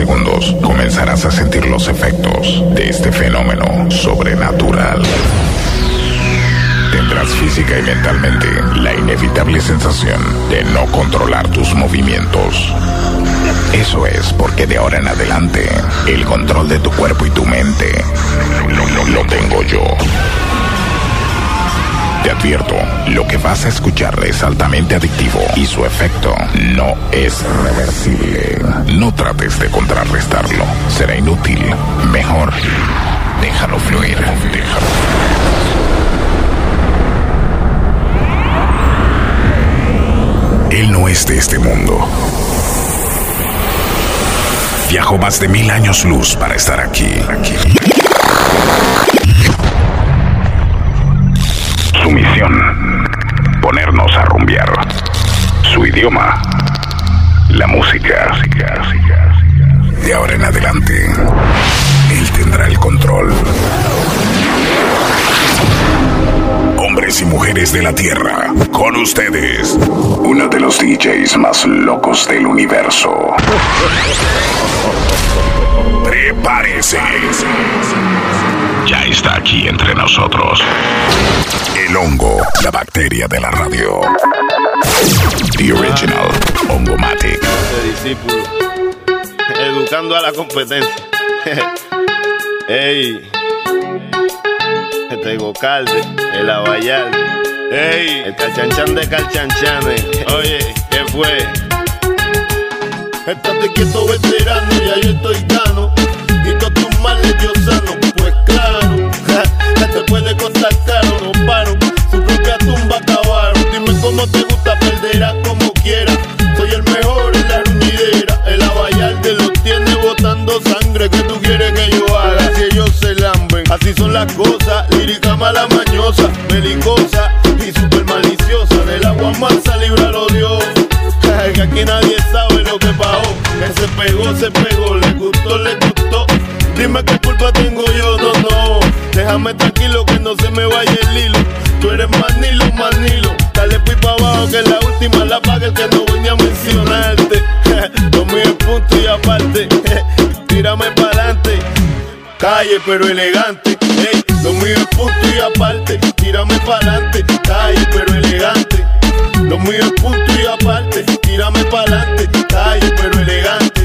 segundos comenzarás a sentir los efectos de este fenómeno sobrenatural. Tendrás física y mentalmente la inevitable sensación de no controlar tus movimientos. Eso es porque de ahora en adelante el control de tu cuerpo y tu mente lo, lo tengo yo. Te advierto, lo que vas a escuchar es altamente adictivo y su efecto no es reversible. No trates de contrarrestarlo, será inútil. Mejor, déjalo fluir, déjalo. Él no es de este mundo. Viajó más de mil años luz para estar aquí. aquí. Misión, ponernos a rumbear. Su idioma, la música. De ahora en adelante, él tendrá el control. Hombres y mujeres de la Tierra, con ustedes, uno de los DJs más locos del universo. Prepárese. Ya está aquí entre nosotros. El hongo, la bacteria de la radio. The original Hongomatic. discípulo. Educando a la competencia. Ey. Este Gocalde, el Abayal. Ey. El calchanchan de calchanchanes. Oye, ¿qué fue? Estate quieto, veterano, ya yo estoy gano. Yo sano. Pues claro, ja, te puede costar caro, no paro. Su propia tumba acabaron. Dime cómo te gusta, perderás como quieras. Soy el mejor en la ruñidera. El abayal te lo tiene botando sangre. que tú quieres que yo haga? Si ellos se lamben, así son las cosas. Lírica mala mañosa, belicosa y super maliciosa. Del agua mansa, líbralo Dios. Que aquí nadie sabe lo que pasó. Que se pegó, se pegó, tengo yo, no, no. Déjame tranquilo que no se me vaya el hilo. Tú eres manilo, manilo. Dale pues pa' abajo que la última la paga que no venía a mencionarte. Lo mío es punto y aparte. Tírame pa'lante. Calle pero elegante. Ey, lo mío es punto y aparte. Tírame pa'lante. Calle pero elegante. Lo mío es punto y aparte. Tírame pa'lante. Calle pero elegante.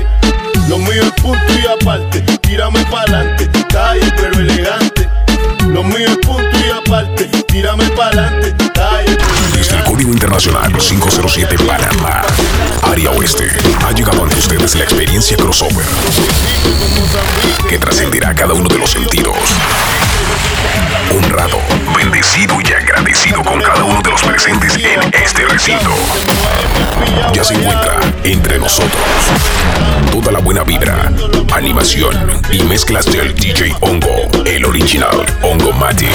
Desde el. Código Internacional 507 Panamá, área oeste, ha llegado ante ustedes la experiencia crossover que trascenderá cada uno de los sentidos. Honrado, bendecido y agradecido con cada uno de los presentes en este recinto. Ya se encuentra entre nosotros toda la buena vibra, animación y mezclas del DJ Hongo, el original Hongo Matic.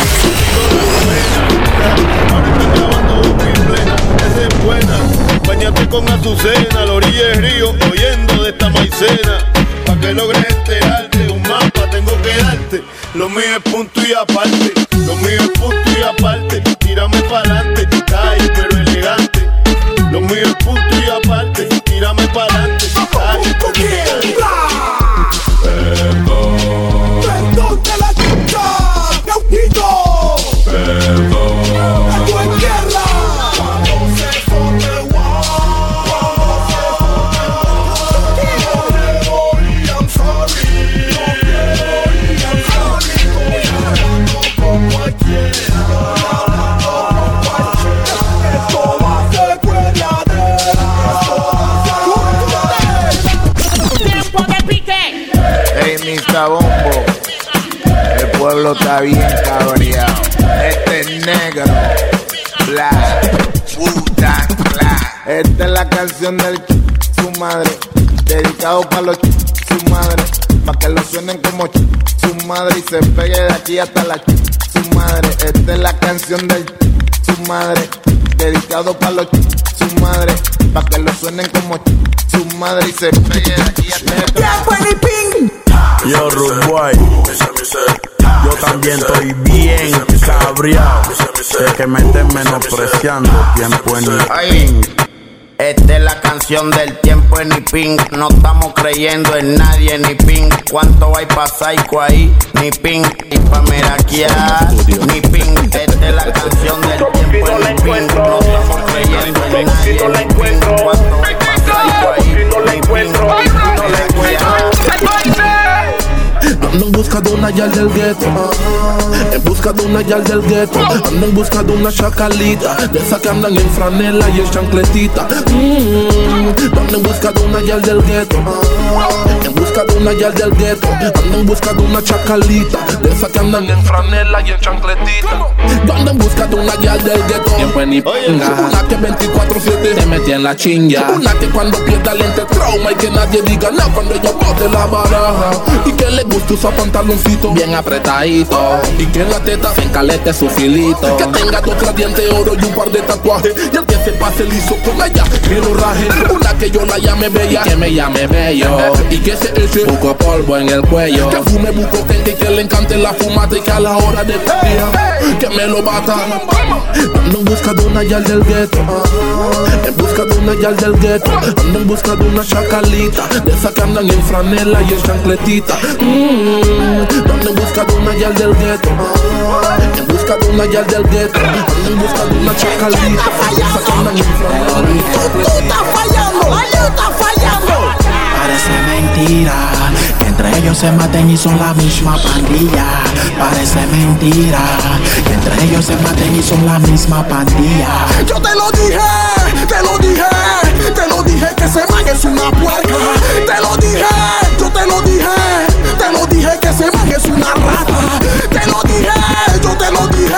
Bañate con azucena la río, oyendo de esta maicena. Pa' que logres mapa tengo que darte. Lo mío es punto y aparte. Lo mío es punto y aparte. Tírame pa'lante, calle pero está bien cabreado. Este es negro, black, Wu-Tang Clan. Esta es la canción del ch- su madre, dedicado para los ch- su madre, para que lo suenen como ch- su madre y se pegue de aquí hasta la ch- su madre. Esta es la canción del ch- su madre, dedicado para los ch- su madre, para que lo suenen como ch- su madre y se pegue de aquí hasta la Yo, Boy. Yo también estoy bien cabreado de que me estén menospreciando tiempo en Ay, Esta es la canción del tiempo en ni ping. No estamos creyendo en nadie ni ping. ¿Cuánto hay pa' psycho ahí? Ni ping. Y pa' meraquear, ni ping. Esta es la canción del tiempo en ni ping. No estamos creyendo en nadie ni ping. ¿Cuánto hay pa' psycho ahí? Ni ping. Pa' meraquear. Ando en busca de una yal del gueto. En busca de una yal del gueto. Ando en busca de una chacalita. De esas que andan en franela y en chancletita. Mm, Ando en busca de una yal del gueto. En busca de una yal del gueto. Ando en busca de una chacalita. De esas que andan en franela y en chancletita. Yo ando en busca de una yal del gueto. Ni. Una que 24-7 te metí en la chinga. Una que cuando pierda lente trauma y que nadie diga nada cuando ella bote la baraja. Y que le gusta usar pantaloncito bien apretadito. Y que en la teta se encalete su filito. Que tenga dos dientes de oro y un par de tatuajes. Y el que se pase liso con ella, que lo raje. Una que yo la llame bella. Que me llame bello. Y que se eche Buco polvo en el cuello. que fume buco que, que le encante la fumata y que a la hora de día que me lo bata. Ando en busca de una yal del gueto. En busca de una yal del gueto. Ando en busca de una chacalita. De esas que andan en franela y en chancletita. Mm, ando en busca de una yal del gueto. En busca de una yal del gueto. Ando en busca de una chacalita. De esas que andan en franela y en chancletita. Parece mentira que entre ellos se maten y son la misma pandilla. Parece mentira que entre ellos se maten y son la misma pandilla. Yo te lo dije, te lo dije, te lo dije que ese man es una puerca. Te lo dije, yo te lo dije, te lo dije que ese man es una rata. Te lo dije, yo te lo dije,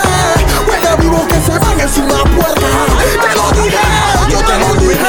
juega vivo que ese man es una puerca. Te lo dije, yo te lo dije,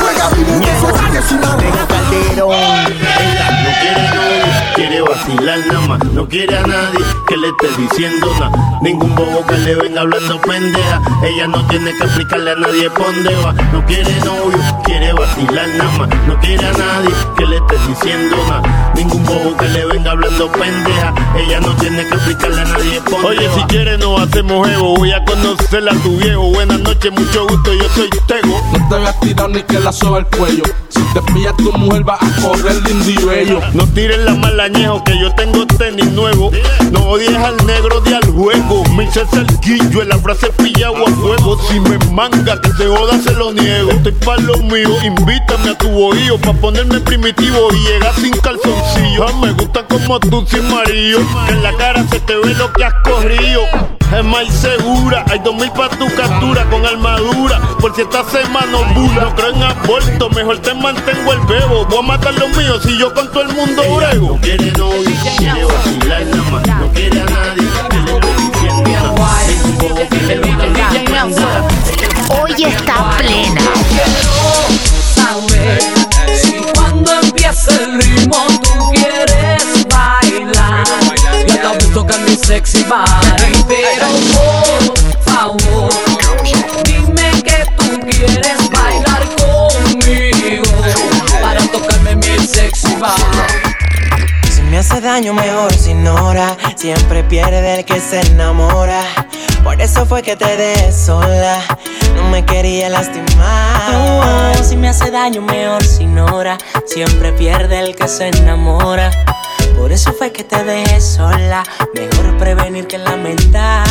juega vivo que ese man es una rata. No quiere novio, quiere vacilar nada más. No quiere a nadie que le esté diciendo nada. Ningún bobo que le venga hablando pendeja. Ella no tiene que explicarle a nadie por dónde va. No quiere novio, quiere vacilar nada más. No quiere a nadie que le esté diciendo nada. Ningún bobo que le venga hablando pendeja. Ella no tiene que explicarle a nadie por dónde Oye, si quieres nos hacemos ego. Voy a conocerla a tu viejo. Buenas noches, mucho gusto. Yo soy Tego. No te voy a tirar ni que la soba el cuello. Si te pilla tu mujer va a correr lindo y bello. No tires la malañejo que yo tengo tenis No odies al negro de al juego. Me hice cerquillo en la frase pillado a fuego. Si me manga que se joda se lo niego. Estoy pa' lo mío, invítame a tu bohío pa' ponerme primitivo y llegar sin calzoncillo. Me gusta como tú sin marido. Que en la cara se te ve lo que has corrido. Es más segura, hay dos mil pa' tu captura con armadura. Por si esta semana bula. No creo en aborto, mejor te mantengo el bebo. Voy a matar los míos si yo con todo el mundo brego. No quiere novio, quiere vacilar nada más. No quiere a nadie que le esté Siempre pierde el que se enamora. Por eso fue que te dejé sola. No me quería lastimar. Oh, si me hace daño, mejor sin hora. Siempre pierde el que se enamora. Por eso fue que te dejé sola. Mejor prevenir que lamentar.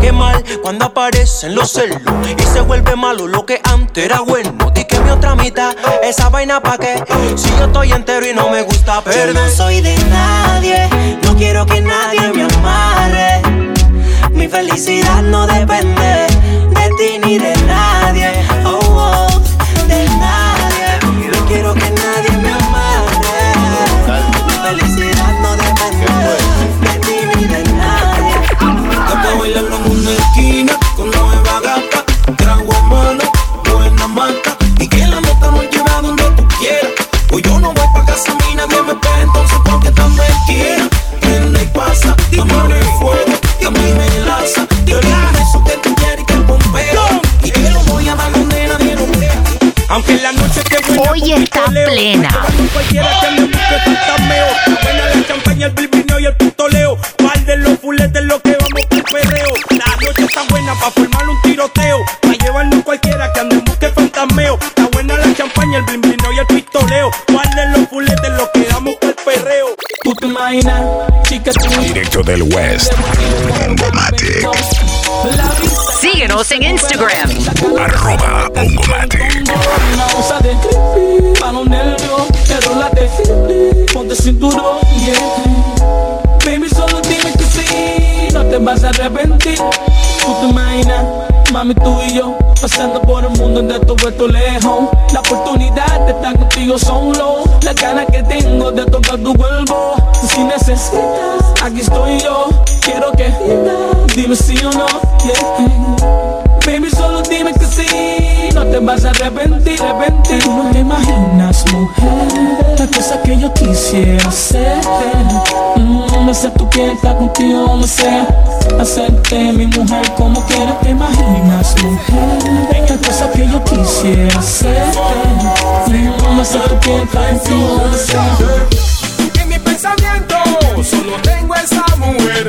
Qué mal cuando aparecen los celos y se vuelve malo lo que antes era bueno. Di que mi otra mitad, esa vaina pa' qué. Si yo estoy entero y no me gusta Yo perder. no soy de nadie, quiero que nadie me amarre. Mi felicidad no depende de ti ni de nadie. Hoy está plena. Cualquiera que me busque fantasmeo. Buena la champaña, el bilbineo y el pistoleo. Par de los fuletes, lo que vamos por perreo. La noche está buena pa' formar un tiroteo. Pa' llevarnos cualquiera que ande en busque fantasmeo. el bling bling y el pistoleo. Guarden los fuletes, lo que damos el perreo. Tú te imaginas, chica, tú. Directo del West. Síguenos en Instagram. Arroba Ongomatic. Una onza de pa' los nervios, enrólate, ponte cinturón, yeah. Baby, solo dime que sí, no te vas a arrepentir. Tú te imaginas, mami, tú y yo, pasando por el mundo de todo esto lejos. La oportunidad de estar contigo solo, la ganas que tengo de tocar tu cuerpo. Si necesitas, aquí estoy yo, quiero que dime sí o no, yeah. Baby, solo dime que sí, no te vas a arrepentir, arrepentir. No te imaginas, mujer, la cosa que yo quisiera hacer. Mm, no sé tú quieres estar contigo, no sé, hacerte mi mujer como quieras. Te imaginas, mujer, la cosa que yo quisiera hacer. Mm, no sé tú quieres estar contigo, no sé. En mi pensamiento solo tengo esa mujer.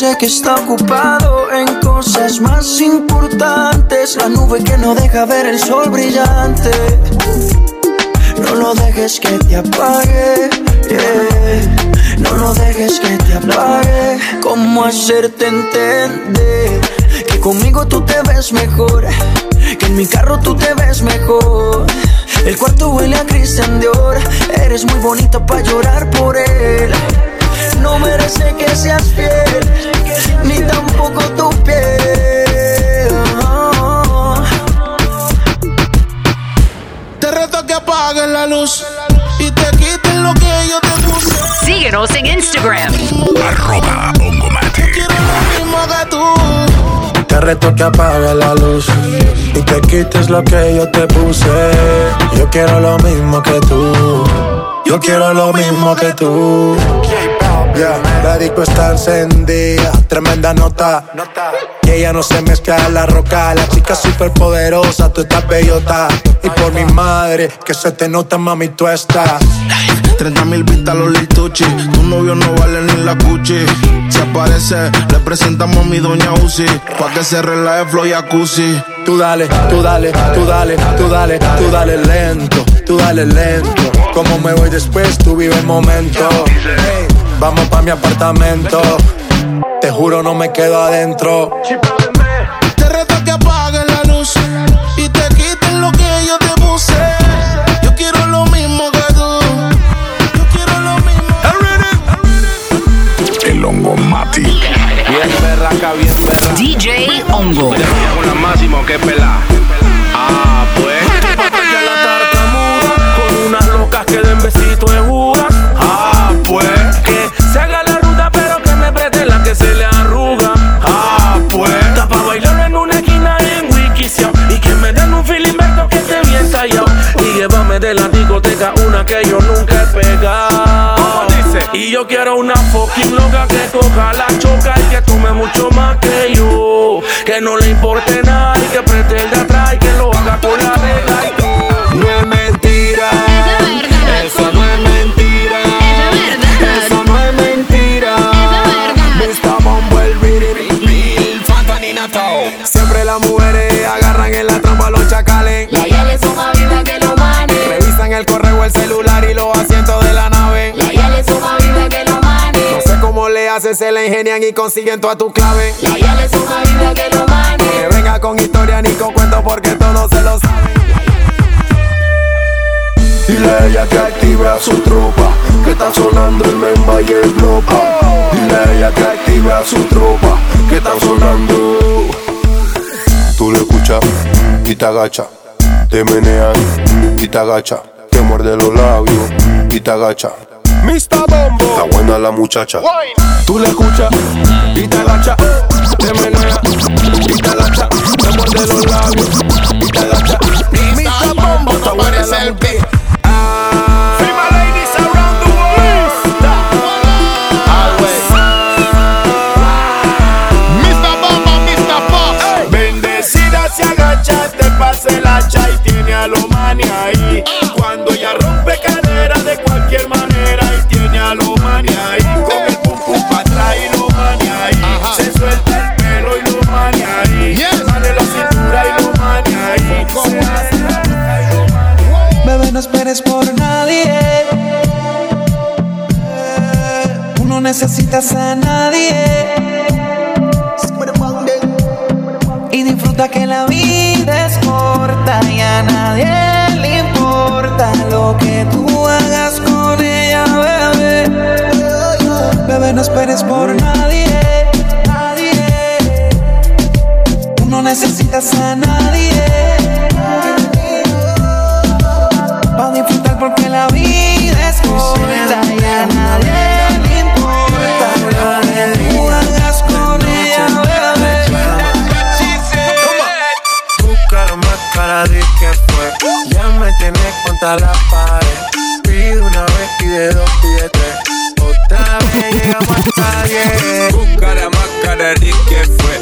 Dice que está ocupado en cosas más importantes. La nube que no deja ver el sol brillante. No lo dejes que te apague. yeah. No lo dejes que te apague. ¿Cómo hacerte entender que conmigo tú te ves mejor? Que en mi carro tú te ves mejor. El cuarto huele a Christian Dior. Eres muy bonita para llorar por él. No merece que seas fiel, ni tampoco tu piel. Oh. Te reto que apagues la luz y te quites lo que yo te puse. Síguenos en Instagram. Arroba. Quiero lo mismo que tú. Te reto que apague la luz y te quites lo que yo te puse. Yo quiero lo mismo que tú. Yo quiero lo mismo que tú. Yeah, la disco está encendida, tremenda nota. Y ella no se mezcla en la roca. La chica super poderosa, tú estás bellota. Y por mi madre, que se te nota, mami, tú estás. 30 mil vistas los lituchi. Tu novio no vale ni la cuchi. Si aparece, le presentamos a mi doña Uzi. Pa' que se relaje flow y jacuzzi. Tú dale, tú dale, tú dale, tú dale, tú dale lento, tú dale lento. Como me voy después, tú vive el momento. Vamos pa' mi apartamento. Te juro, no me quedo adentro. Te reto que apagues Bien berraca, bien berraca. DJ Ongo. Con la máximo que pela. Ah, pues. Que la tartamuda con unas locas que den besitos de judas. Ah, pues. Que se haga la ruta, pero que me preste la que se le arruga. Ah, pues. Está pa' bailar en una esquina en Wikisio. Y que me den un filimento que esté bien tallado. Y llévame de la discoteca una que yo nunca. Y yo quiero una fucking loca que coja la choca y que tome mucho más que yo. Que no le importe nada y que pretenda atrás y que lo haga con la regla. Hacen, se la ingenian y consiguen toda tu clave. La yale son más viva que los manes. Que venga con historia ni con cuento porque todos se lo saben. Dile a ella que active a su tropa, que está sonando el memba y el blopa. Dile a ella que active a su tropa, que está sonando. Tú lo escuchas y te agacha, te menean y te agacha, te muerde los labios y te agacha. Mr. Bombo. Está buena la muchacha. Tú le escuchas y te agacha, te menea y te agacha, te muerde los labios y te agacha. Mr. Bombo, está buena la muchacha. Female ladies around the world. Mr. Bomba, Mr. Fox. Bendecida se agacha, te pasa el hacha y tiene a lo mani ahí. A lo mani ahí. Con el pum pum para atrás y lo mani ahí. Se suelta el pelo y lo mani ahí. Sale la cintura y lo mani ahí. Se hace Bebé, no esperes por nadie. Tú no necesitas a nadie. Y disfruta que la vida es corta y a nadie le importa lo que tú hagas con ella, bebé. Bebé, no esperes por nadie. Nadie. Tú no necesitas a nadie. Pa' disfrutar porque la vida es corta y a nadie le importa lo tú hagas con ella, bebé. Tu cara más cara de que fue. Ya me tienes contra la pared. Pide una vez, pide dos, Tu cara más cara de que fue.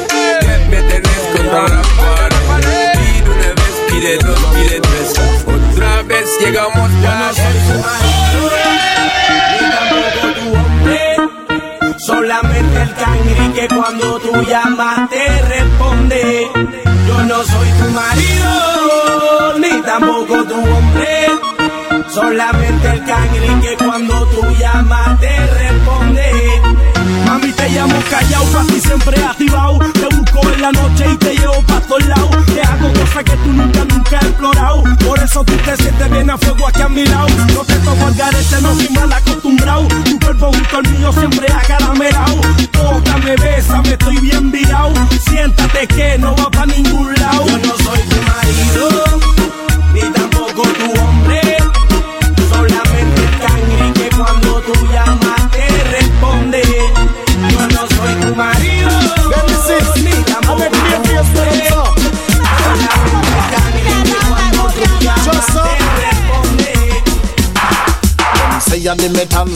Ya me tenés contra la pared. Pide una vez, pide dos, pide tres. Otra vez llegamos ya. Ni tampoco tu hombre. Solamente el cangri que cuando tú llamas te responde. Yo no soy tu marido, ni tampoco tu hombre. Solamente el cangri que cuando tú llamas te responde. Te llamo callado, pa' ti siempre activado. Te busco en la noche y te llevo pa' todos lados. Te hago cosas que tú nunca, nunca has explorado. Por eso tú te sientes bien a fuego aquí a mi lado. No te tomo al garete, no soy mal acostumbrado. Tu cuerpo junto al mío siempre acaramelado.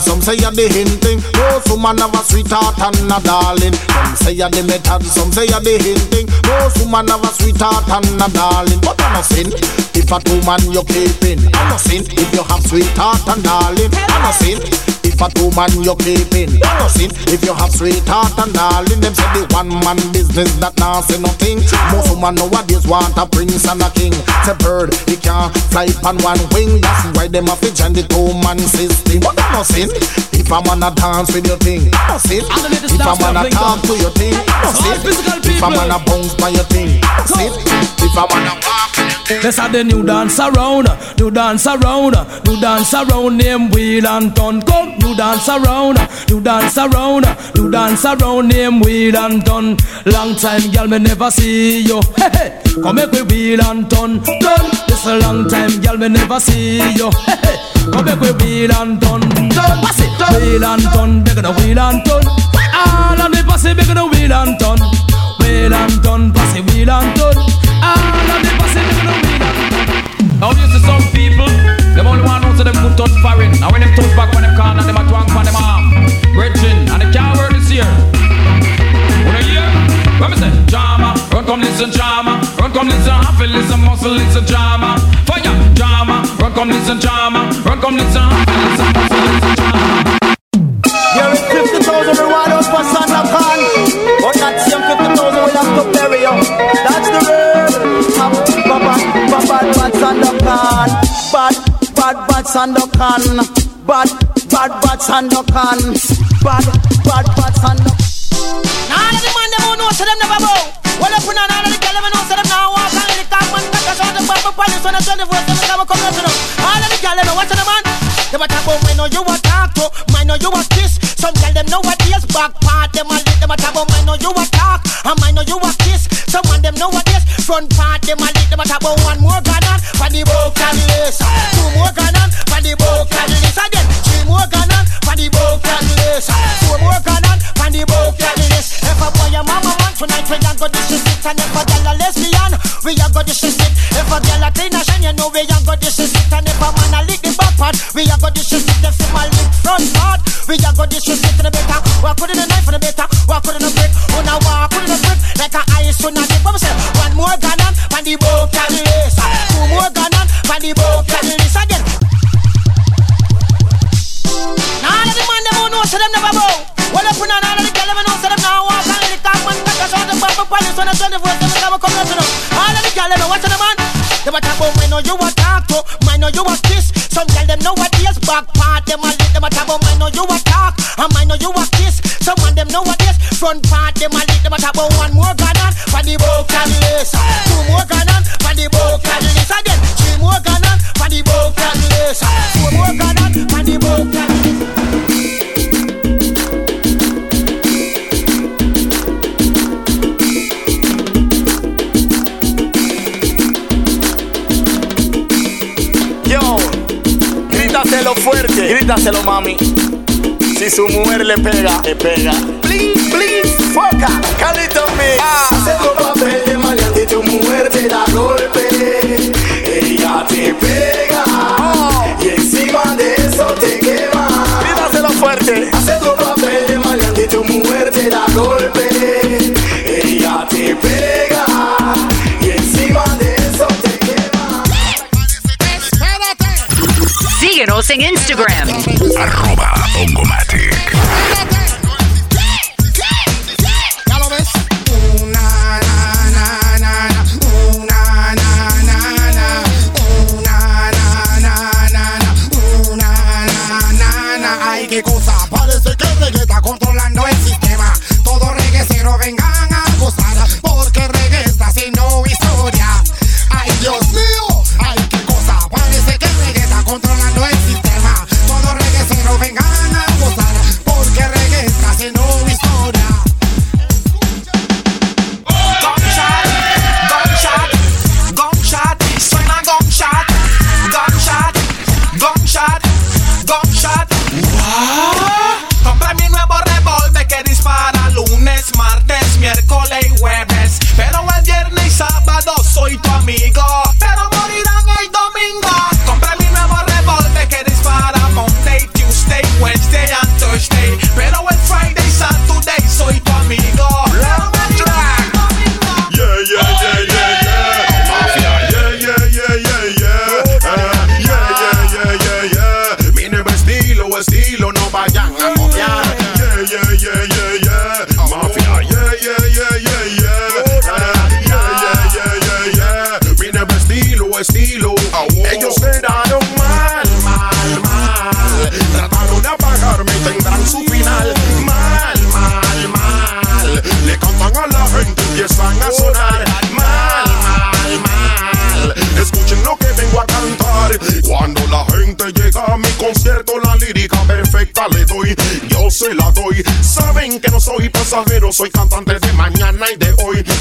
Some say you're the hinting. Oh, Most woman have a sweetheart and a darling. Some say you're the metal, some say you're the hinting. Oh, Most woman have a sweetheart and a darling. But I'm not sin if a two man you're keeping. I'm not sin if you have sweetheart and darling. I'm not sin if two man you're keeping. Sin if you have sweetheart and darling. Them say the one man business that now say nothing. Most woman nowadays want a prince and a king. Say bird, he can't fly on one wing. That's why them have to join the two man system. But I'm not sin if I'm gonna dance with your thing. Sin if I'm gonna talk to your thing. Sin if I'm gonna bounce by your thing. Sin if I'm gonna walk Let's have the new dance around, new dance around, new dance around, name wheel and turn. Come, new dance around, new dance around, new dance around, name wheel and turn. Long time, girl, me never see you. Hey, hey, come make we wheel and turn, turn. This a long time, girl, me never see you. Hey, hey, come make we wheel and turn, turn. Pass it, wheel and turn, bigger the wheel and turn. All of pass it, bigger the wheel and turn. Wheel and turn, pass it, wheel and turn. All of the pass it, bigger the wheel and. Now you see some people, them only want them when them touch back when them them a twang them arm. And this here. Hear? Me say? Drama, run come listen drama, run come listen listen muscle, listen drama. Fire, drama, run come listen drama, run come listen listen. You're in 50,000 reward for same 50,000 we have to bury. That's the word. Bad, bad, bad, bad Sandokan. Bad, bad bad Sandokan. Bad, bad bad Sandokan. Now all of the man them who know so them never bow. Well up on all of the girl them know so them now walk and the cock man got a shot the papa police when I tell the voice them come come to them. All of the girl them watch the man. They talk about me know you a talk to, me know you a kiss. Some girl them know what is back part them a lit. Them a talk about me know you a talk, and me know you a kiss. Front part them a lit. Them a talk about one more gun on for the broken list, two more gun on for the broken list again, three more gun on for the broken list, four more gun on for the broken list. If a boy a mama man tonight we a go disrespect, and if a girl a lesbian we a go disrespect. If a girl a clean a shine you know we a go disrespect, and if a man a lick the back part we a go disrespect. The female lick front part we a go disrespect to the better. Walk with the knife for the better, walk with the brick, I walk grítaselo mami. Si su mujer le pega, le pega. Please, please, foca, Calito me. Hace tu papel de maleante y tu mujer te da golpe. Ella te pega y encima de eso te quema. Grítaselo fuerte. Hace tu papel de maleante y tu mujer te da golpe. En Instagram. Arroba Ongomatic. ¿Ya lo ves? Una, na, na, na, na. Una, na, na, na. Una, na, na, na, na. Una, na, na, na. Ay, qué cosa. Parece que el reggae está controlando el sistema. Todos regueceros vengan a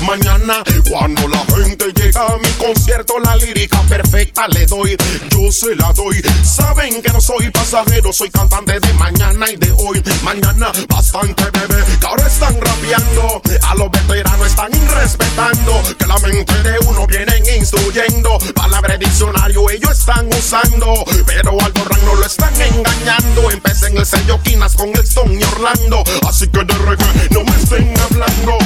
Mañana, cuando la gente llega a mi concierto, la lírica perfecta le doy. Yo se la doy. Saben que no soy pasajero, soy cantante de mañana y de hoy. Mañana, bastante bebé, que ahora están rapeando. A los veteranos están irrespetando. Que la mente de uno vienen instruyendo. Palabra diccionario ellos están usando. Pero al borran no lo están engañando. Empecé en el sello Quinas con el Stone y Orlando. Así que de reggae no me estén hablando.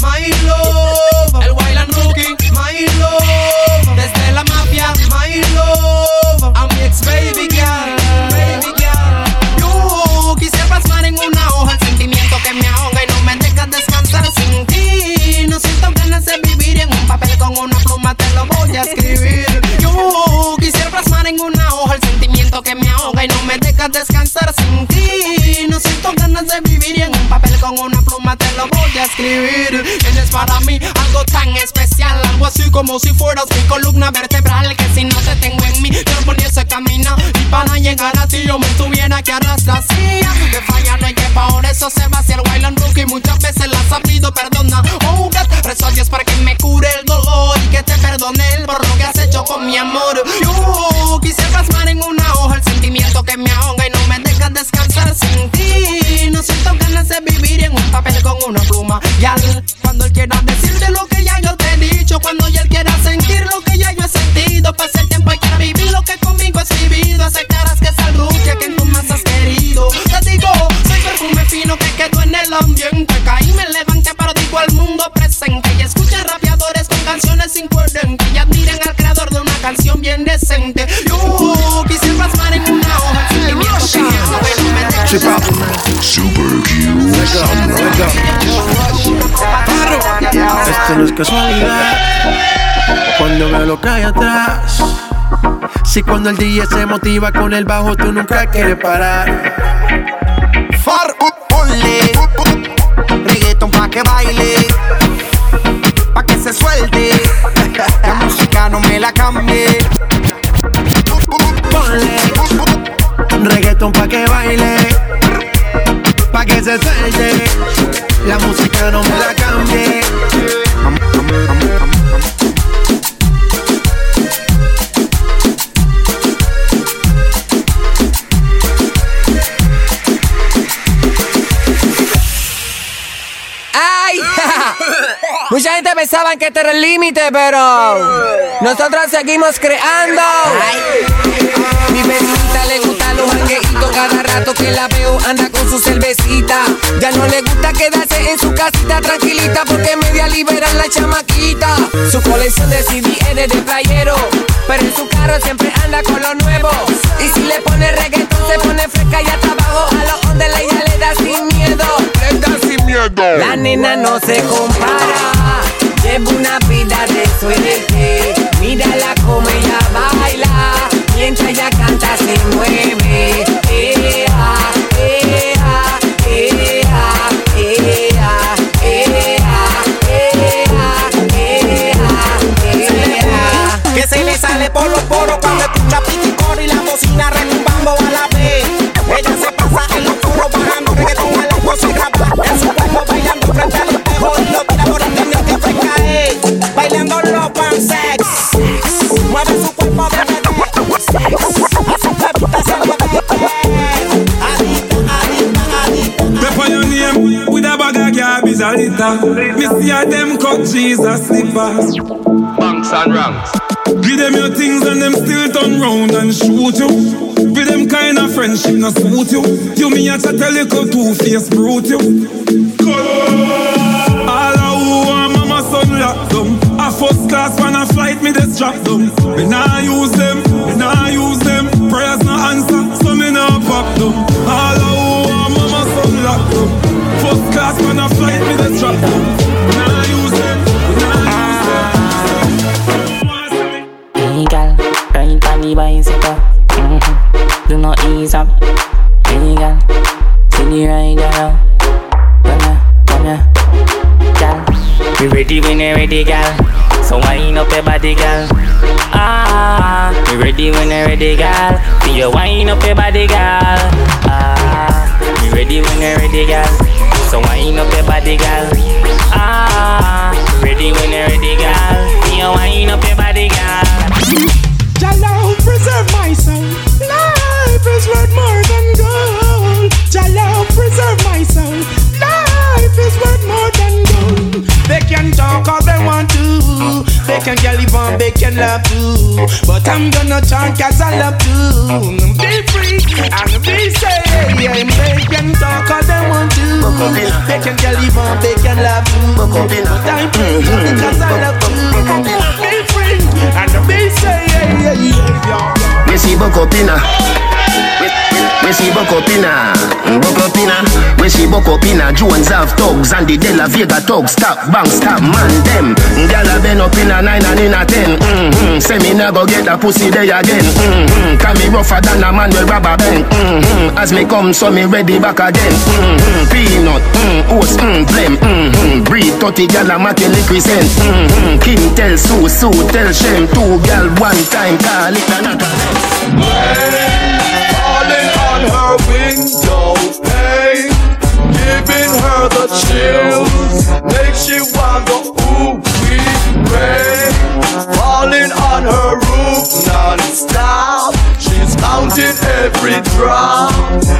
My love, el Wailan Rookie, my love, desde la mafia, my love, a mi ex baby girl, baby girl. Yo quisiera plasmar en una hoja el sentimiento que me ahoga y no me dejas descansar sin ti. No siento ganas de vivir en un papel con una pluma, te lo voy a escribir. Yo quisiera plasmar en una hoja descansar sin ti. No siento ganas de vivir y en un papel con una pluma te lo voy a escribir. Eres para mí algo tan especial, algo así como si fueras mi columna vertebral. Que si no te tengo en mí, te poniese camino. Y para llegar a ti, yo me tuviera que arrastrar. Sí, a que falla no hay que por eso se va hacia el Wailand Rookie. Muchas veces la has sabido, perdona. Oh, God, rezo a Dios para que me cure el dolor y que te perdone el por lo que has hecho con mi amor. Yo quise plasmar en una hoja el sentimiento que me ahoga y no me deja descansar sin ti. No siento de vivir en un papel con una pluma. Y al cuando él quiera decirte lo que ya yo te he dicho, cuando él quiera sentir lo que ya yo he sentido, pasa el tiempo y quiera vivir lo que conmigo has vivido. Aceptarás casualidad. Cuando veo lo que hay atrás. Si cuando el DJ se motiva con el bajo, tú nunca quieres parar. Far, ponle reggaeton pa' que baile, pa' que se suelte. La música no me la cambie. Ponle reggaeton pa' que baile, pa' que se suelte. La música no me la cambie. ¡Ay! Mucha gente pensaba que este era el límite, pero nosotros seguimos creando. Mi cada rato que la veo anda con su cervecita. Ya no le gusta quedarse en su casita tranquilita porque media liberan la chamaquita. Su colección de CD es de playero, pero en su carro siempre anda con lo nuevo. Y si le pone reggaetón se pone fresca y hasta abajo a los onde ella le da sin miedo. Le da sin miedo. La nena no se compara. Lleva una vida de suerte. Mírala como ella baila. Mientras ella canta se mueve. Por los poros cuando escucha piticor y la bocina retumbando a la vez. Ella se pasa en los puros bajando reggaetón a la voz y en su cuerpo bailando frente al espejo y lo tira por el camino que es. Bailando los pansex. Mueve su cuerpo de bebé. A su bebita se mueve. Adicta, adicta, adicta. Me for your name with a bag of garbage a litter. Me see a them cut Jesus slippers. Banks and ranks. Them your things and them still turn round and shoot you. With them kind of friendship not suit you. You me a chat a little two face brute you. All a who want mama son lock them. A first class when a flight me just drop them. Me nah use them, me nah use them. Prayers no answer, so me nah pop them. All a who want mama son lock them. First class when a flight me just drop them. Your body, girl. Ah, we ready when you're ready, girl. So wind up your body, girl. Ah, ready when you're ready, girl. You wind up your body, girl. Jalo, preserve my soul. Life is worth more than gold. Jalo, preserve my soul. Life is worth more than gold. They can talk all they want to. Bacon, girl, even bacon love too. But I'm gonna chant cause I love too. Be mm, free and be safe. Yeah, bacon talk all they want to. Bacon girl, even bacon love too. But I'm free cause I love too. Be mm-hmm. mm, free and be safe. Yeah, yeah, yeah. Me see Bocopina. Where she buck up inna, buck up inna. Where she buck up inna. Jones have thugs and the De La Vega thugs. Stop, bang, stop, man them. Gyal a been up inna nine and inna ten. Mm-hmm. Say me nah go get that pussy there again. Mm-hmm. Can me rougher than a man with rubber band. Mm-hmm. As me come, so me ready back again. Mm-hmm. Peanut, mm, oats, mm, blem. Mm-hmm. Breed 30 gyal a make liquid. Mm-hmm. Kim tell Sue, Sue tell Shem. Two gyal one time call it another. Falling Making her window pane, giving her the chills. Makes you wonder who we pray. Falling on her roof non-stop counting every drop,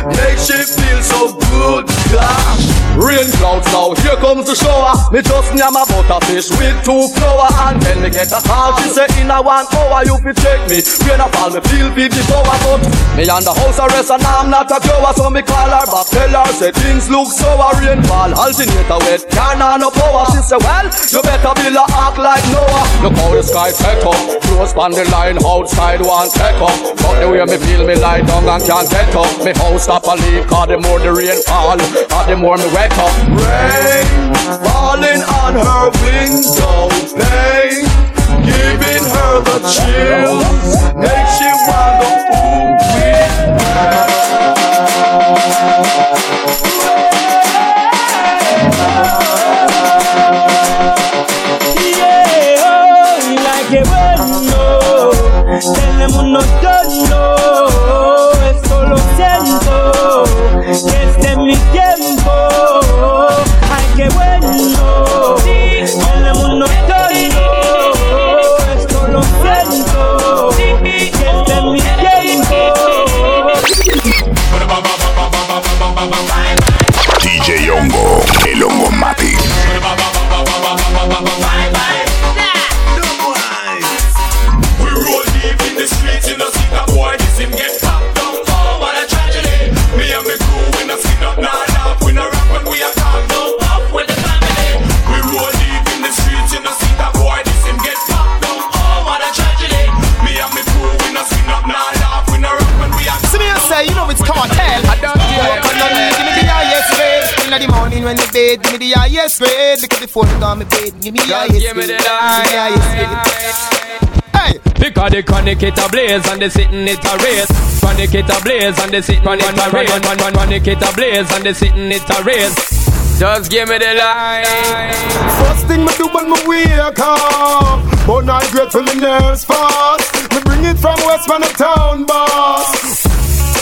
makes she feel so good. Gosh. Rain clouds now, here comes the shower. Me just yam a butterfish with two flour and then me get a call. She say in a one hour you fi check me. Rain a fall, me feel fifty power, but me on the house arrest and I'm not a grower, so me call her back. Tell her say things look sour. Rain fall, alternator wet, can't no power. She say well, you better build a ark like Noah. Look how the sky set up, close on the line outside one take up. But the way me feel me lie down and can't get up. Me house stop a leak, cause the more the rain fall, cause the more me wake up. Rain falling on her window oh, pane, giving her the chills, makes she wanna ooh Yeah, oh, like que bueno, tenemos unos tonos, you know cartel. I don't care. Come on, give me the highest grade. In the morning when the bed, give me the highest grade. Look at the phone on my bed, give me the highest grade. give me the Give me the highest grade. Hey, Because the chronic it a blaze and the sitting it a race. Chronic it a blaze and the sitting it a race. Chronic it a blaze and the sitting it a race. Just give me the line. First thing me do when me wake up But I grateful the nerves fast Me bring it from West Man town boss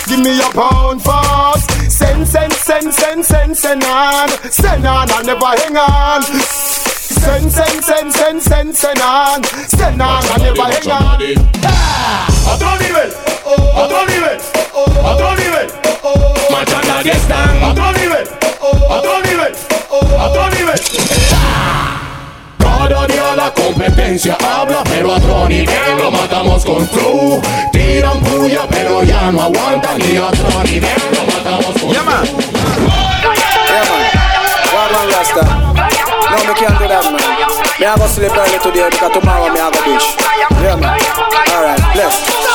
Give me a pound fast. Send, send, send, send, send, send on. Send on and never hang on. Send, send, send, send, send, send on. Send on and never hang on. Otro nivel, otro nivel, otro nivel. Machanda que están. Otro nivel, otro nivel, otro nivel. Cada día la competencia habla, pero a otro nivel lo matamos con flow. Tiran puya, pero ya no aguantan. Y a otro nivel lo matamos con Yeah, One man Rasta. No, me can't do that, man. Me have to sleep early today because tomorrow me have a bitch. Yeah, man. Alright, bless.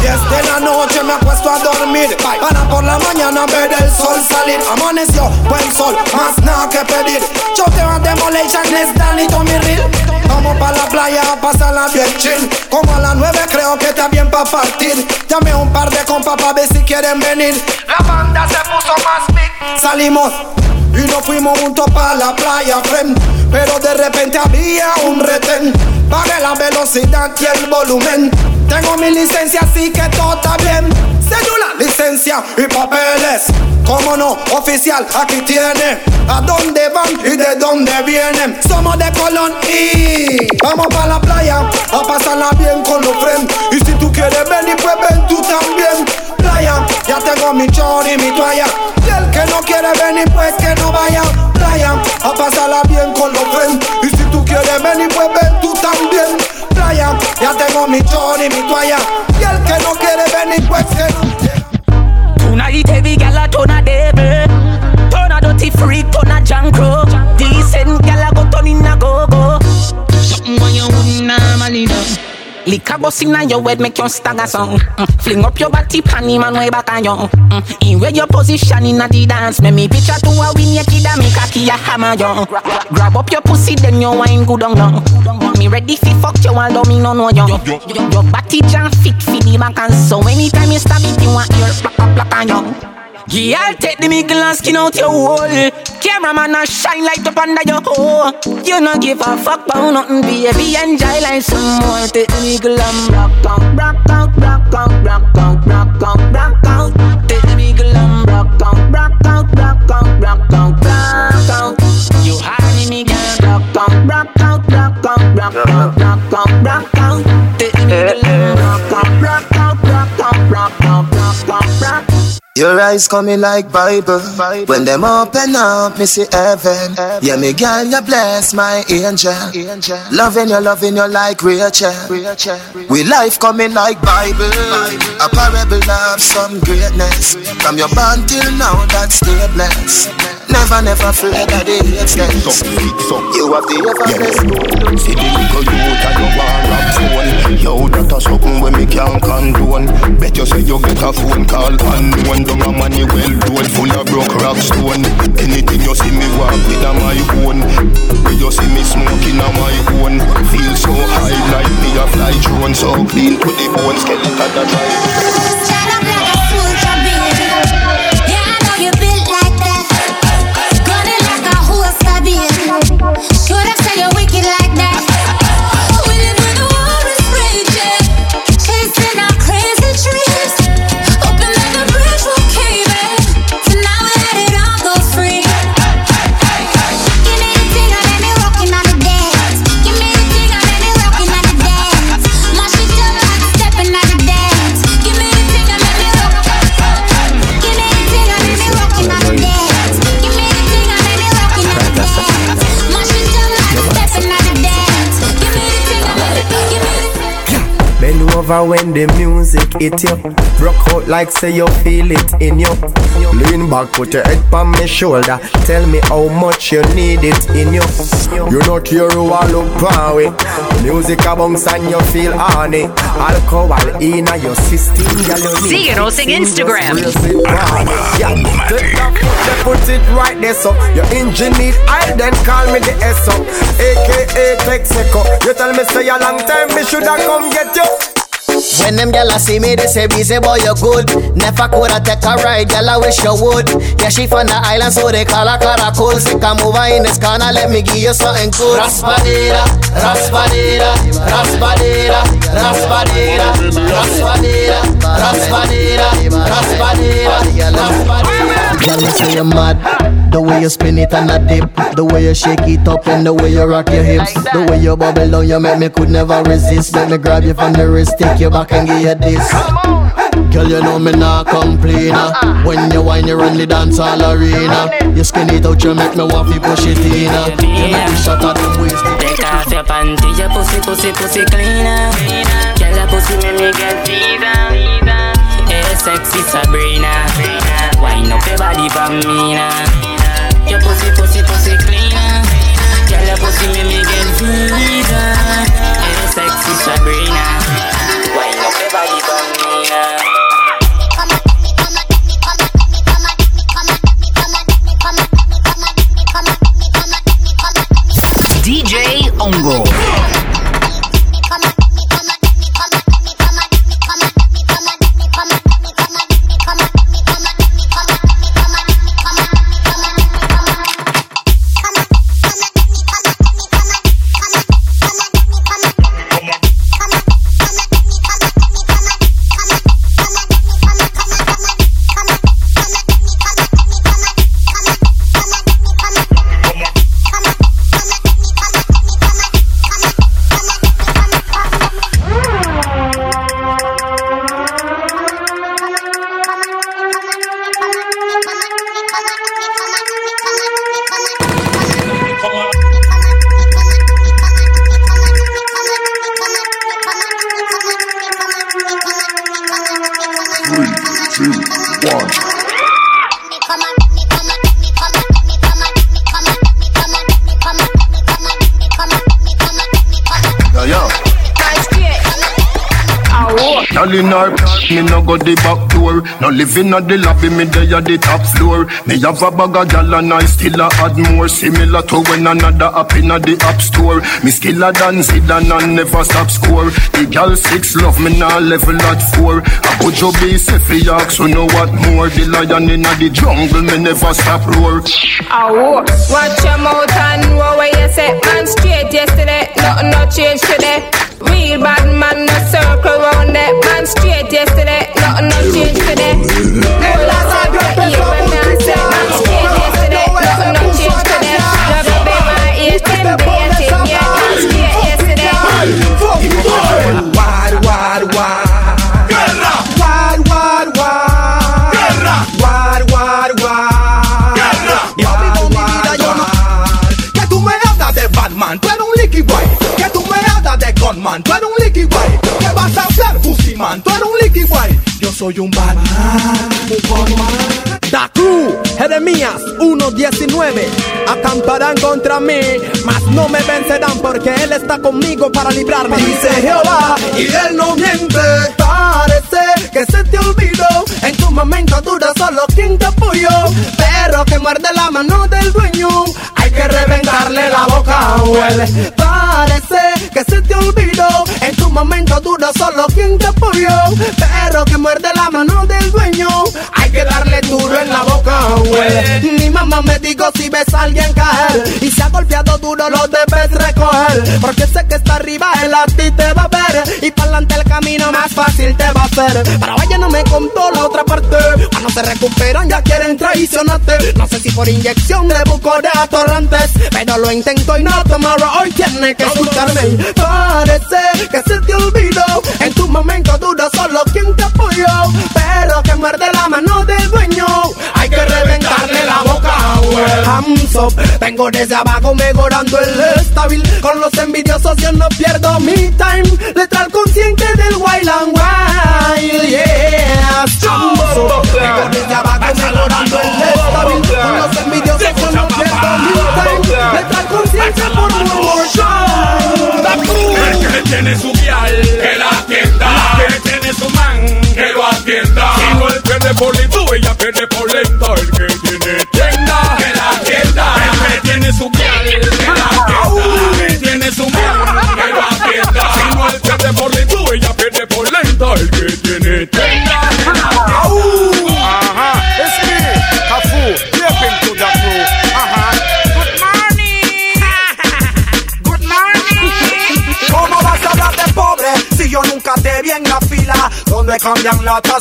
Desde la noche me acuesto a dormir. Para por la mañana ver el sol salir. Amaneció, buen sol, más nada que pedir. Choteo a Demolition, Les Dan y Tommy Real Vamos pa' la playa a pasarla bien chill. Como a las nueve creo que está bien pa' partir. Llamé un par de compas pa' ver si quieren venir. La banda se puso más big Salimos y nos fuimos juntos pa' la playa, friend. Pero de repente había un retén. Pagué la velocidad y el volumen Tengo mi licencia, así que todo está bien. Cédula, licencia y papeles. Como no, oficial, aquí tiene. A dónde van y de dónde vienen Somos de Colón y Vamos pa' la playa A pasarla bien con los friends. Y si tú quieres venir, pues ven tú también. Playa, ya tengo mi chor y mi toalla. Y el que no quiere venir, pues que no vaya. Playa, a pasarla bien con los friends. Y si tú quieres venir, pues ven tú también Playa, ya tengo mi chor y mi toalla. Y el que no quiere venir, pues que no Tonight every gal a turn a devil. Turn a dirty freak, turn a junk crow Decent gal a go turn in a go-go. Something when you wouldn't normally do Lick a bus inna your head, make you stagger song. Mm. Fling up your body, panty man way back on you. Mm. In where your position inna the dance, make me picture to a win your kid and make a key a hammer you. Grab up your pussy, then you wine good on you. Me ready fi fuck you, although me no know you. Your body jam fit fi the back and so anytime you stab it, you want your plaka plaka on you. Yeah, take the middle and skin out your hole. Cameraman, I shine light up under your hole. You not give a fuck about nothing, baby. Enjoy like some more. Take the middle and rock out, rock out, rock out, rock out, rock out, rock out. Take the middle and rock out, rock out, rock out, rock out, rock out. You honey me girl, rock out, rock out, rock out, rock out, rock out, rock out. Your eyes coming like Bible. When them open up, me see heaven. Yeah, me girl, you bless my angel. angel. Loving you, loving you like Rachel. We life coming like Bible. A parable of some greatness. From your born till now, that's stay blessed. Never, never afraid of the extents. You have the ever blessed. See the little youth and you want rap phone Yo, that a something when me can't condone. Bet you say you get a phone call unknown Don't a money well done. Full of broke rock stone. Anything you see me walk with a my own. When you see me smoking a my own. Feel so high like me a fly drone. So clean to the bone skeleton a dry over when the music hit you. Broke out like say you feel it in you. Lean back, put your head on my shoulder. Tell me how much you need it in you. You not care who I look power. Music a bounce and you feel honey. Alcohol in your system, you need Síguenos en it in Instagram. real sit down. Yeah, that foot, put it right there, so your engine need I then call me the SO, aka Texaco. You tell me say a long time, me shoulda come get you. When them gyal see me, they say, busy boy, you good. Never coulda take a ride, gyal, I wish you would. Yeah, she from the island, so they call her Caracol. Sick and move in this corner, let me give you something good. Raspadera, raspadera, raspadera, raspadera, raspadera, raspadera, raspadera, raspadera. Gyal, you say you're mad. The way you spin it and a dip, the way you shake it up and the way you rock your hips, the way you bubble down, you make me could never resist. Let me grab you from the wrist, take you back and give you this. Girl, you know me not complain. uh. When you whine, you run the dance all arena. You skin it out, you make me want to push it in. uh. You make me shut out the waist. Take off your panty, your pussy, pussy, pussy cleaner. Girl, your pussy make me get fever. Hey, sexy Sabrina. Wind up your body for me now. Your pussy, pussy, pussy cleaner. Girl, your pussy make me get fever. Hey, sexy Sabrina. Wind up your body for me now. Living at the lobby, me there at the top floor. Me have a bag of gal and I still a add more. Similar to when another up in the app store. Me skiller than Zidane and I never stop score. The gal six love me now level at four. I put your base if you ask, so know what more. The lion in the jungle, me never stop roar. Oh, watch your mouth and know where you say. Man straight yesterday, nothing no change today. Real bad man, no circle round that. Man straight yesterday, nothing no change today. Soy un Batman, un Gunman. Da Cruz, Jeremías 1.19 Acamparán contra mí, mas no me vencerán porque Él está conmigo para librarme Dice Jehová y él no miente. Parece que se te olvidó. En tu momento duro solo quien te apoyó. Perro que muerde la mano del dueño. Hay que reventarle la boca, huele. Parece que se te olvidó. En momento duro solo quien te apoyó. Perro que muerde la mano del dueño. Hay que duro en la boca, huele. Mi mamá me dijo si ves a alguien caer y se ha golpeado duro lo debes recoger. Porque sé que está arriba él a ti te va a ver y para adelante el camino más fácil te va a hacer. Pero vaya no me contó la otra parte. Cuando se recuperan ya quieren traicionarte. No sé si por inyección de buco de atorrantes, pero lo intento y no tomorrow hoy tiene que escucharme. Parece que se te olvidó en tu momento duro solo quien apoyó, pero que muerde la mano del dueño. Hay que reventarle la boca, güey. Hands up, vengo desde abajo mejorando el estabil. Con los envidiosos yo no pierdo mi time. Letal consciente del wild and wild, yeah.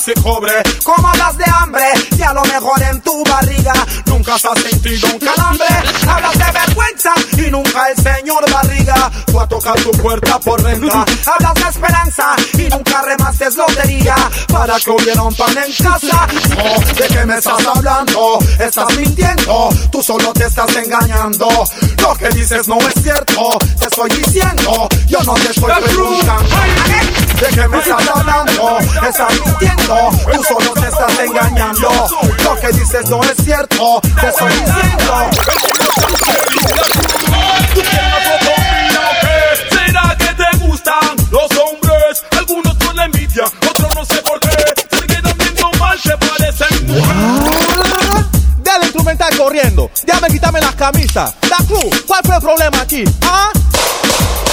Y cobre? ¿Cómo hablas de hambre si a lo mejor en tu barriga nunca has sentido un calambre? Hablas de vergüenza y nunca el señor barriga fue a tocar tu puerta por renta. Hablas de para que hubiera un pan en casa. Oh, ¿De qué me estás hablando? Estás mintiendo, tú solo te estás engañando. Lo que dices no es cierto, te estoy diciendo, yo no te estoy preguntando. ¿De qué me estás hablando? Estás mintiendo, tú solo te estás engañando. Lo que dices no es cierto, te estoy diciendo. ¿Será que te gustan los hombres? Algunos con la envidia, otros Dale instrumental corriendo, déjame quitarme las camisas Da Cruz, ¿cuál fue el problema aquí? ¿Ah?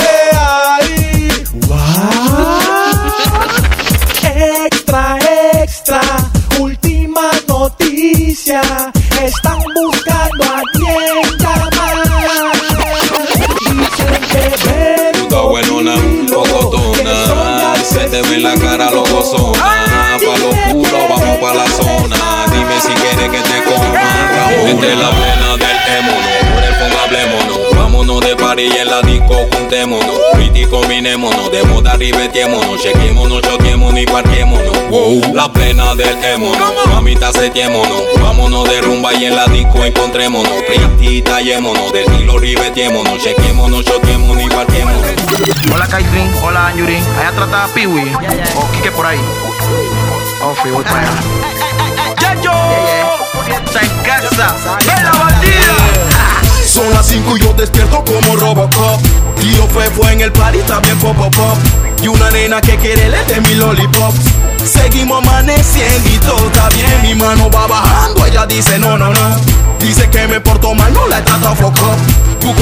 Eh, ahí. Extra, Entre la plena del émono, por el fondo hablémonos. Vámonos de party y en la disco juntémonos. Pretty combinémonos, de moda ribetémonos. Chequémonos, choquémonos y parquémonos. Wow. La plena del émono, mamita setiémonos. Vámonos de rumba y en la disco encontrémonos. Pretty tallémonos, del hilo ribetémonos. Chequémonos, choquémonos y parquémonos. Hola Caitlyn, hola Anjurin. Allá trata a Piwi o Kike por ahí. Oh, fui, voy para allá. ¡Chacho! ¡Está en casa! ¡Ven la bandida! Son las 5 y yo despierto como Robocop. Yo fue fue en el party también pop pop pop Y una nena que quiere le de mi lollipops Seguimos amaneciendo y todo está bien Mi mano va bajando, ella dice no, no, no Dice que me porto mal, no la he tratado foco Tu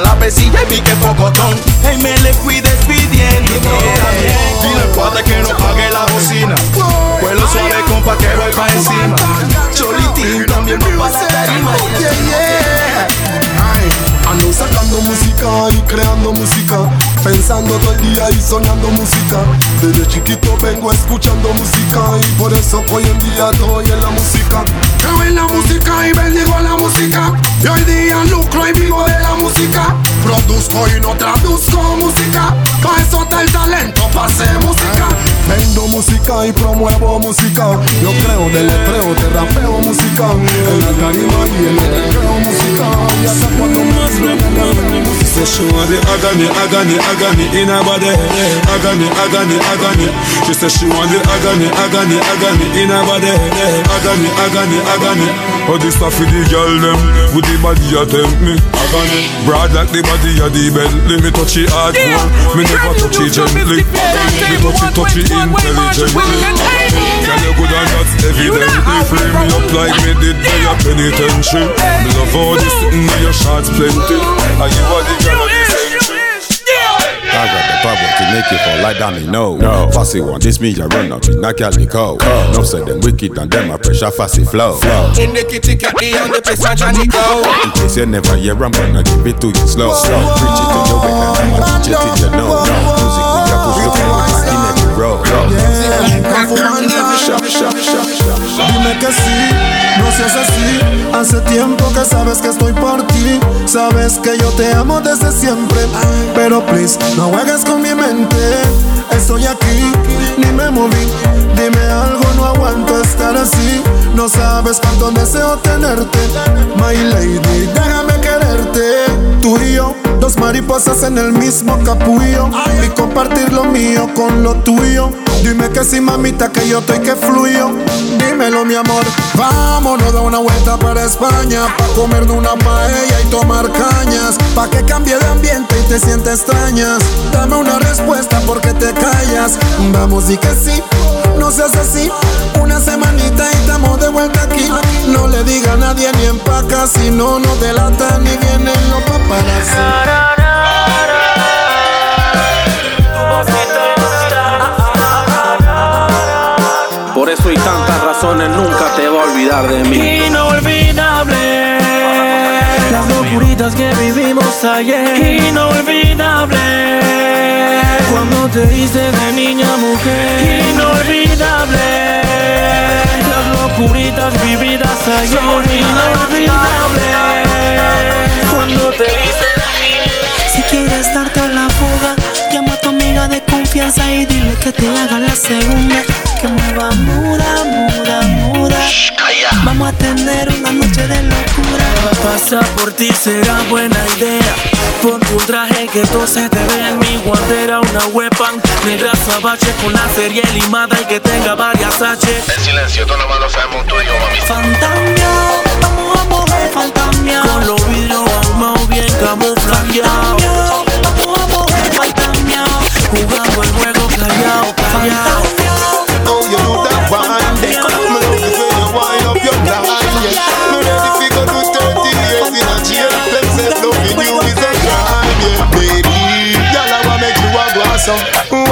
la besilla y vi que pocotón. Hey, me le fui despidiendo. Y todo está bien Dile al padre que no pague la bocina. Vuelo suave compa que voy pa' encima. Cholitín también me pasa tarima. Ando sacando música y creando música. Pensando todo el día y soñando música. Desde chiquito vengo escuchando música Y por eso hoy en día estoy en la música. Creo en la música y bendigo la música Produzco y no traduzco música. Pa' eso está el talento, pa' hacer música Vendo música y promuevo música. Yo creo, deletreo, te rapeo música. En la tarima y en el recreo música. Y hasta cuando me Say she want the agony, agony, agony in her body Agony, agony, agony She said she want the agony, agony, agony in her body Agony, agony, agony Oh this stuff for the girl them With the body you tempt me. Agony Broad like the body of the Bentley. Me touch it hardcore Me never touch it gently. Me touch it, touch it intelligently Girl you good and that's evidently Free me up like me did for your penitentiary. Me love all this sitting in your shots plenty. Are you are the girl of the century. I got the power to make you fall like domino. No. Fussy one, this me I run out, knock out the cold. No say them wicked and them I pressure fussy flow. In the kitty cat, the on the place and Johnny go. In case you never hear I'm gonna give it to you slow. Preach it to your way and I'ma teach it till you know. Music we a push look like back in Dime que sí, no seas así. Hace tiempo que sabes que estoy por ti. Sabes que yo te amo desde siempre. Pero please, no juegues con mi mente. Estoy aquí, ni me moví. Dime algo, no aguanto estar así. No sabes cuánto deseo tenerte. My lady, déjame quererte. Tú dos mariposas en el mismo capullo. Y compartir lo mío con lo tuyo. Dime que sí, mamita, que yo estoy que fluyo. Dímelo, mi amor. Vámonos, da una vuelta para España. Pa' comer de una paella y tomar cañas. Pa' que cambie de ambiente y te sientas extrañas. Dame una respuesta porque te callas. Vamos, y que sí, no seas así. Una semanita y estamos de vuelta aquí. No le diga a nadie ni empaca. Si no, no delata ni vienen los paparazzi. Por eso y tantas razones nunca te va a olvidar de mí. Inolvidable. Las locuritas que vivimos ayer. Inolvidable. Cuando te diste de niña mujer. Inolvidable. Las locuritas vividas ayer. Inolvidable Cuando te diste Si quieres darte a la fuga, tu amiga de confianza y dile que te haga la segunda. Que mueva muda, muda, muda. Vamos a tener una noche de locura. Pasar por ti será buena idea. Ponte un traje que todo se te vea en mi guantera. Una weapon negra sabache con la serie limada y que tenga varias H. En silencio, todo nomás lo sabemos tú y yo, mami. Fantamia, vamos a mover fantamia. Con los vidrios ahumados bien camuflajeados. Jugando el juego callado, callado. Oh, you one. Me love the you wind up your line. Me ready fi go do 30 years in a jail. Say loving you is a crime, yeah, baby. Girl, I wanna make you a blossom.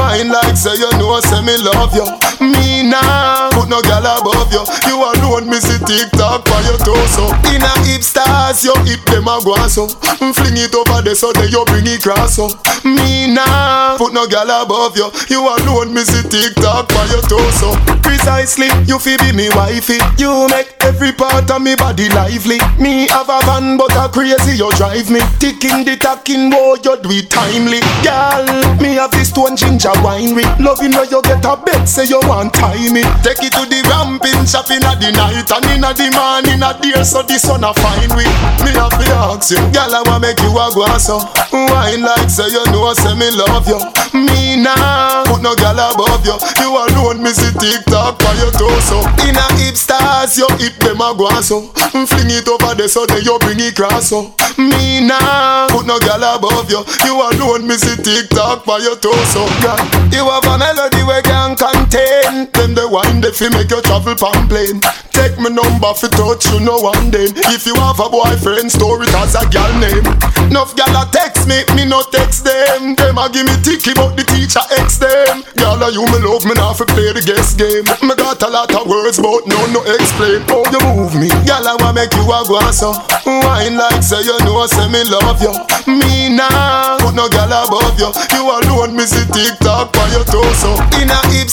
Wine like say you know, say me love you. Me now, put no girl above you. You alone, me see TikTok for your torso. In a hip stars, you hip them a go so. Mm, fling it over there so that you bring it cross so. Me now, put no girl above you. You alone, me see TikTok for your torso. Precisely, you fi be me wifey. You make every part of me body lively. Me have a van, but a crazy you drive me. Ticking the tacking, boy, you do it timely. Girl, me have this stone ginger winery. Loving how you get a bed, say you want tie me. Take it to the ramping shop inna the night and inna the morning a day so the sun a fine with me have ask you, girl I want make you a go so wine like say you know say me love you. Me nah put no girl above you. You alone me see TikTok by your torso. Inna hip stars your hip them a go so fling it over there so they you bring it cross so me nah put no girl above you. You alone me see TikTok by your torso. Girl, you have a melody we can contain. Them the wine they fi make you travel pan plane. Take me number fi touch you no one day. If you have a boyfriend, store it as a girl name. Enough gal a text me, me no text them. Them a give me ticky but the teacher ex them. Gal a you me love me now fi play the guest game. Me got a lot of words but no no explain how you move me. Gal I want make you a go. Wine like say you know say me love you. Me nah put no gal above you. You alone me see TikTok by your torso. Inna hip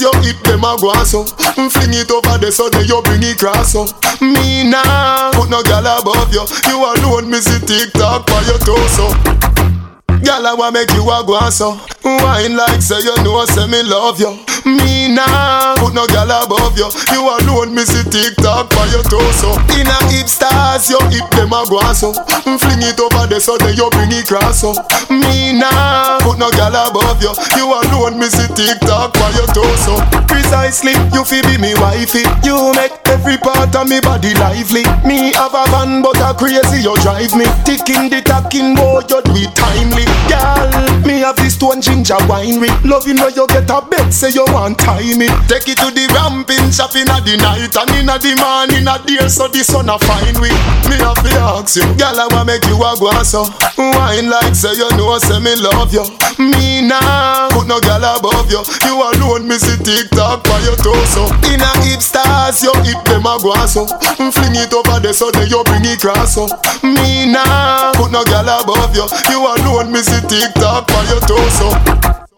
stars your hip them a go so. Mm, fling it over there so they you bring it cross so. Me nah put no gal above you. You alone me see TikTok by your torso. Girl, I want make you a go so Wine like say you know say me love you. Me nah put no girl above you. You alone me see TikTok by your torso. Inna hip stars your hip them a go so Fling it over the so then you bring it cross Me nah put no girl above you. You alone me see TikTok by your torso. Precisely you fi be me wifey. You make every part of me body lively. Me have a van but a crazy you drive me. Ticking the tacking boy you do it timely Girl, me have this stone ginger winery Loving when you get a bed, say you want time me. Take it to the ramping shop inna the night And inna the morning a dear so the sun a fine with. Me have to ask you, girl I want make you a go so Wine like say you know say me love you. Me nah put no girl above you. You alone me see TikTok by your torso Inna hip stars your hip them a go so Fling it over there so then you bring it cross so. Me nah put no girl above you. You alone me see TikTok by your torso